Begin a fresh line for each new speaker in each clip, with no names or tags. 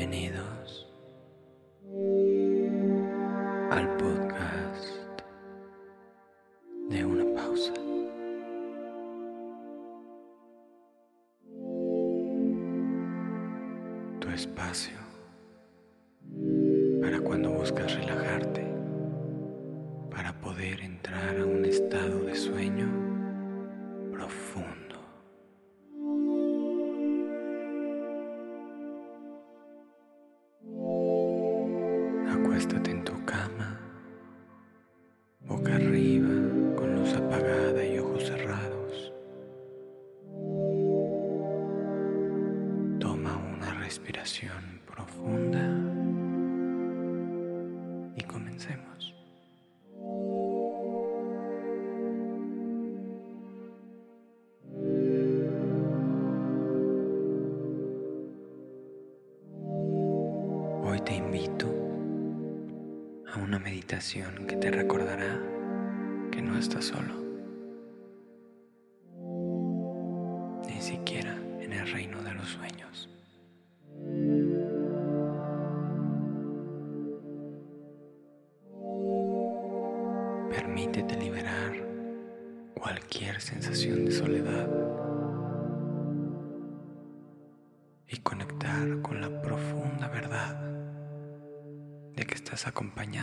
many Acuéstate en tu cama, boca arriba, con luz apagada y ojos cerrados. Toma una respiración profunda y comencemos. Hoy te invito a una meditación que te recordará que no estás solo,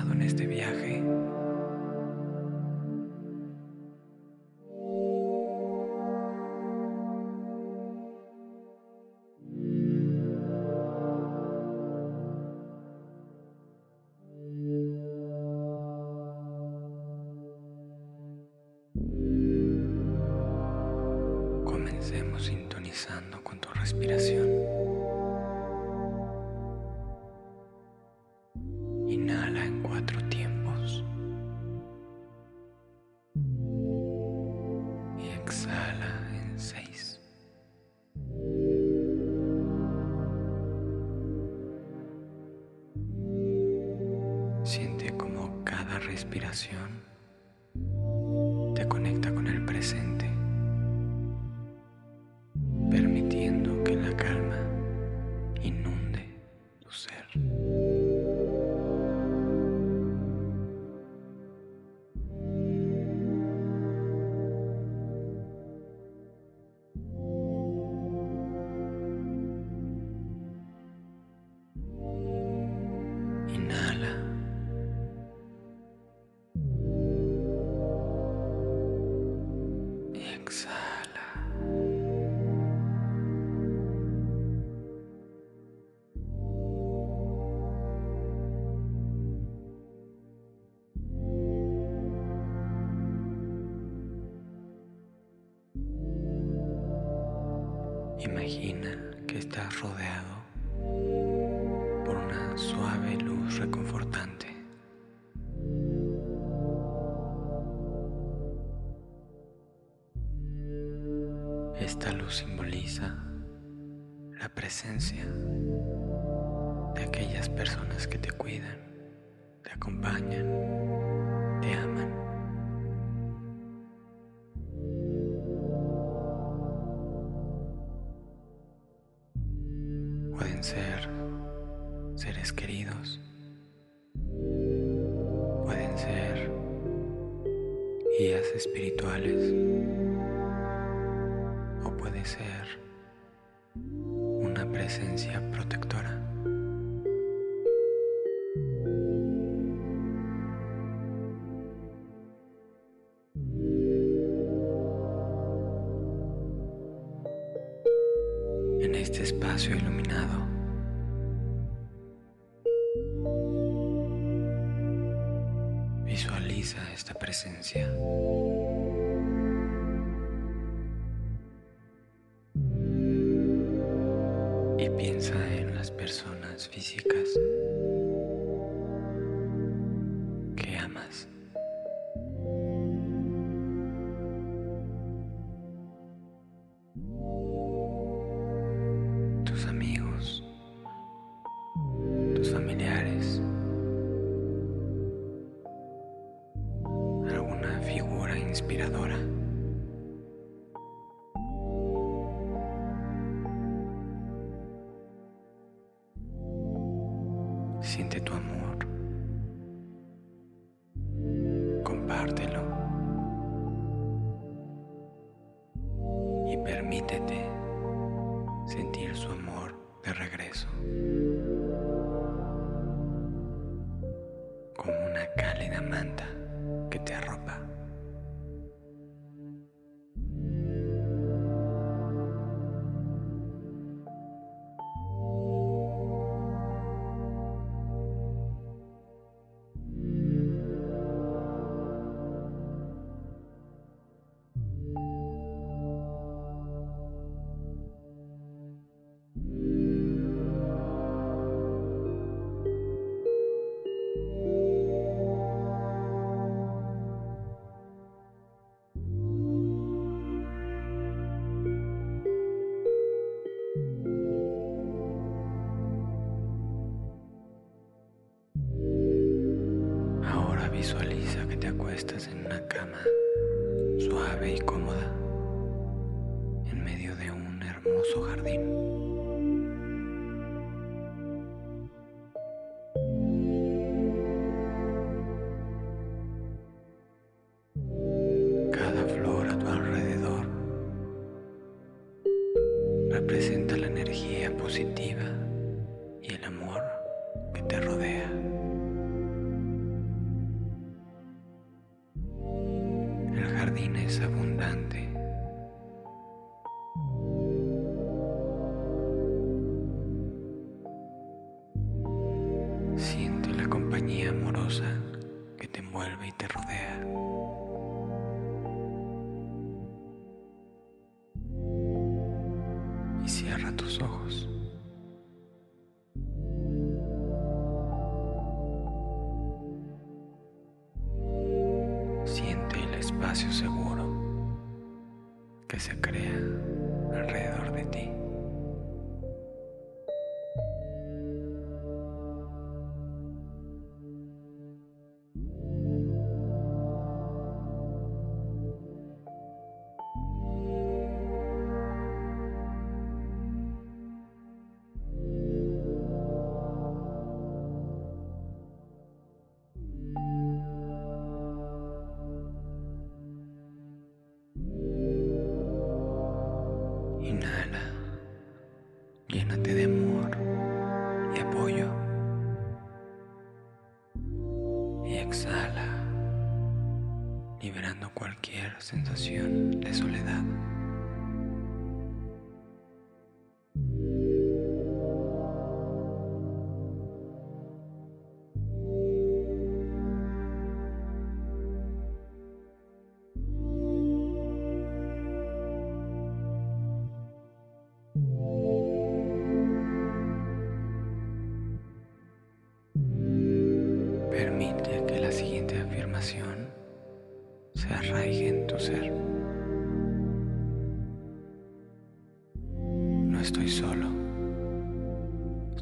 en este viaje. Exhala en seis. Siente como cada respiración Imagina que estás rodeado por una suave luz reconfortante. Esta luz simboliza la presencia de aquellas personas que te cuidan, te acompañan, Pueden ser seres queridos, pueden ser guías espirituales o puede ser una presencia protectora. Espacio iluminado, visualiza esta presencia. Tus familiares, como una cálida manta que te arropa. cama, suave y cómoda. cierra tus ojos. 嗯。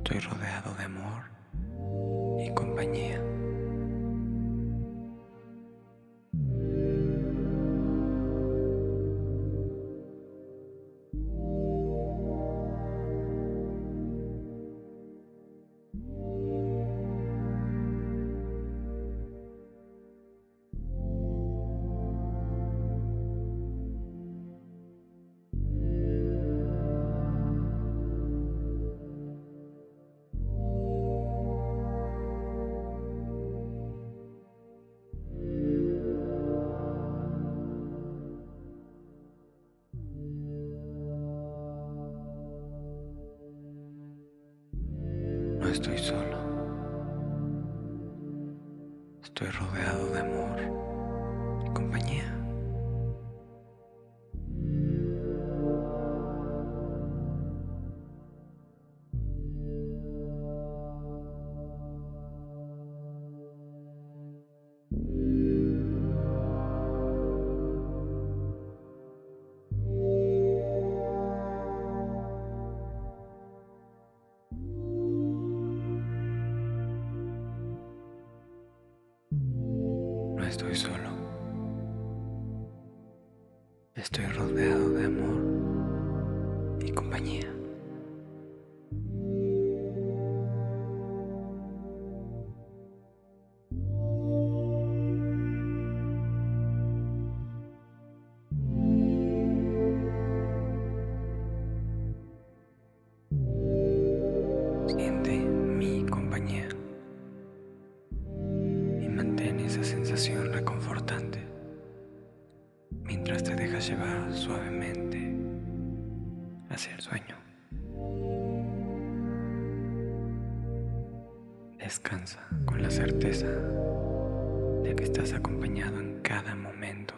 Estoy rodeado de amor y compañía. estoy solo. Estoy rodeado de amor. Descansa con la certeza de que estás acompañado en cada momento.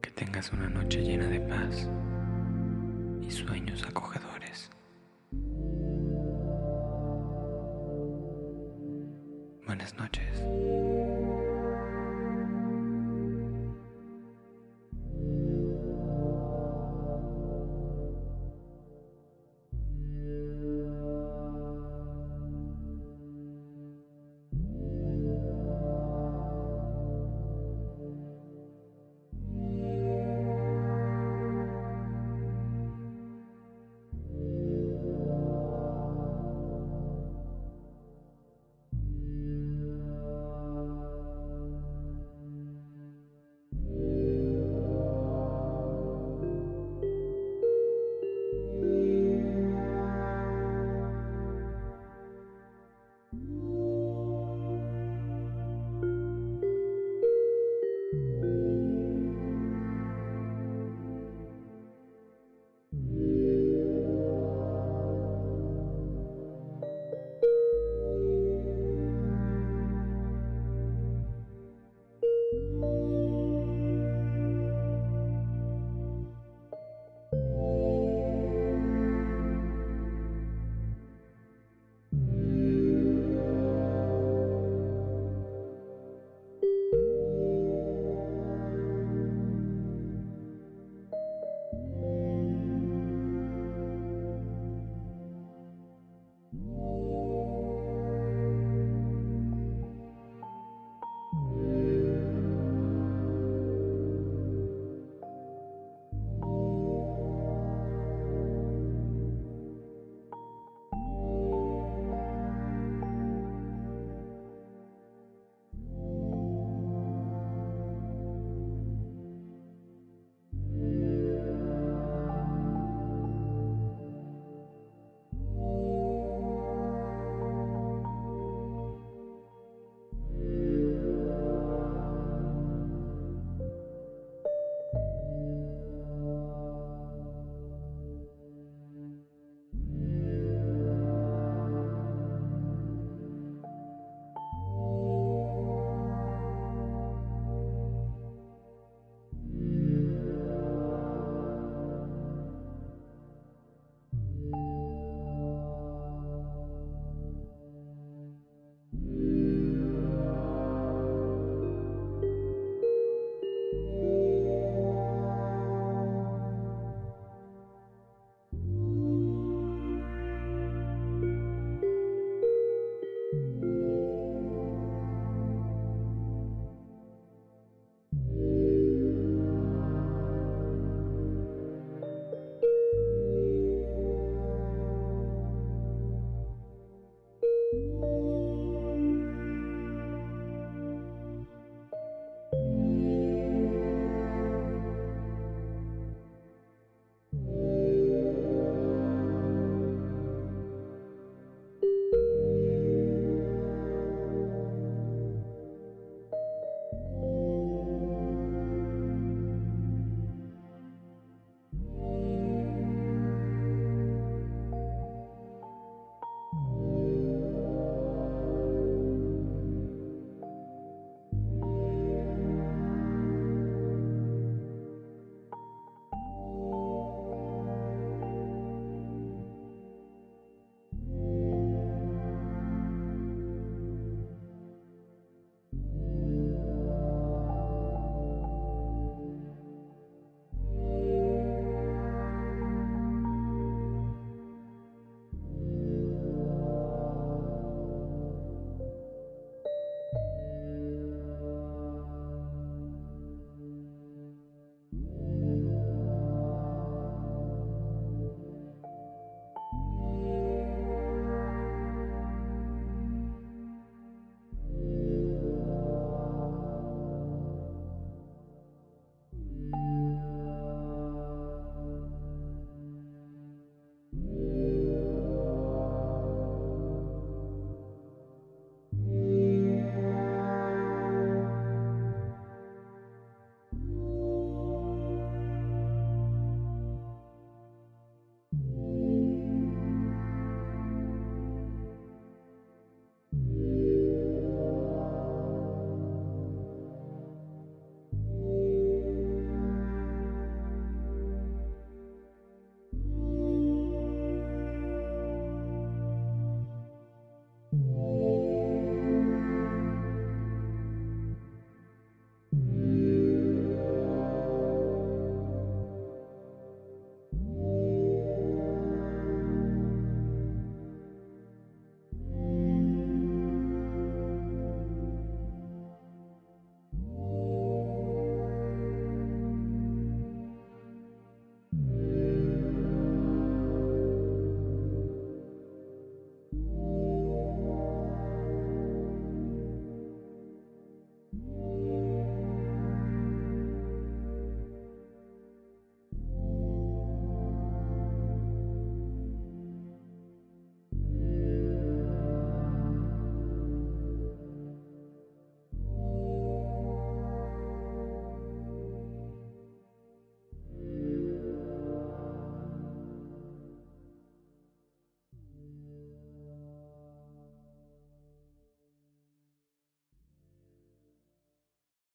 Que tengas una noche llena de paz y sueños acogedores. Buenas noches.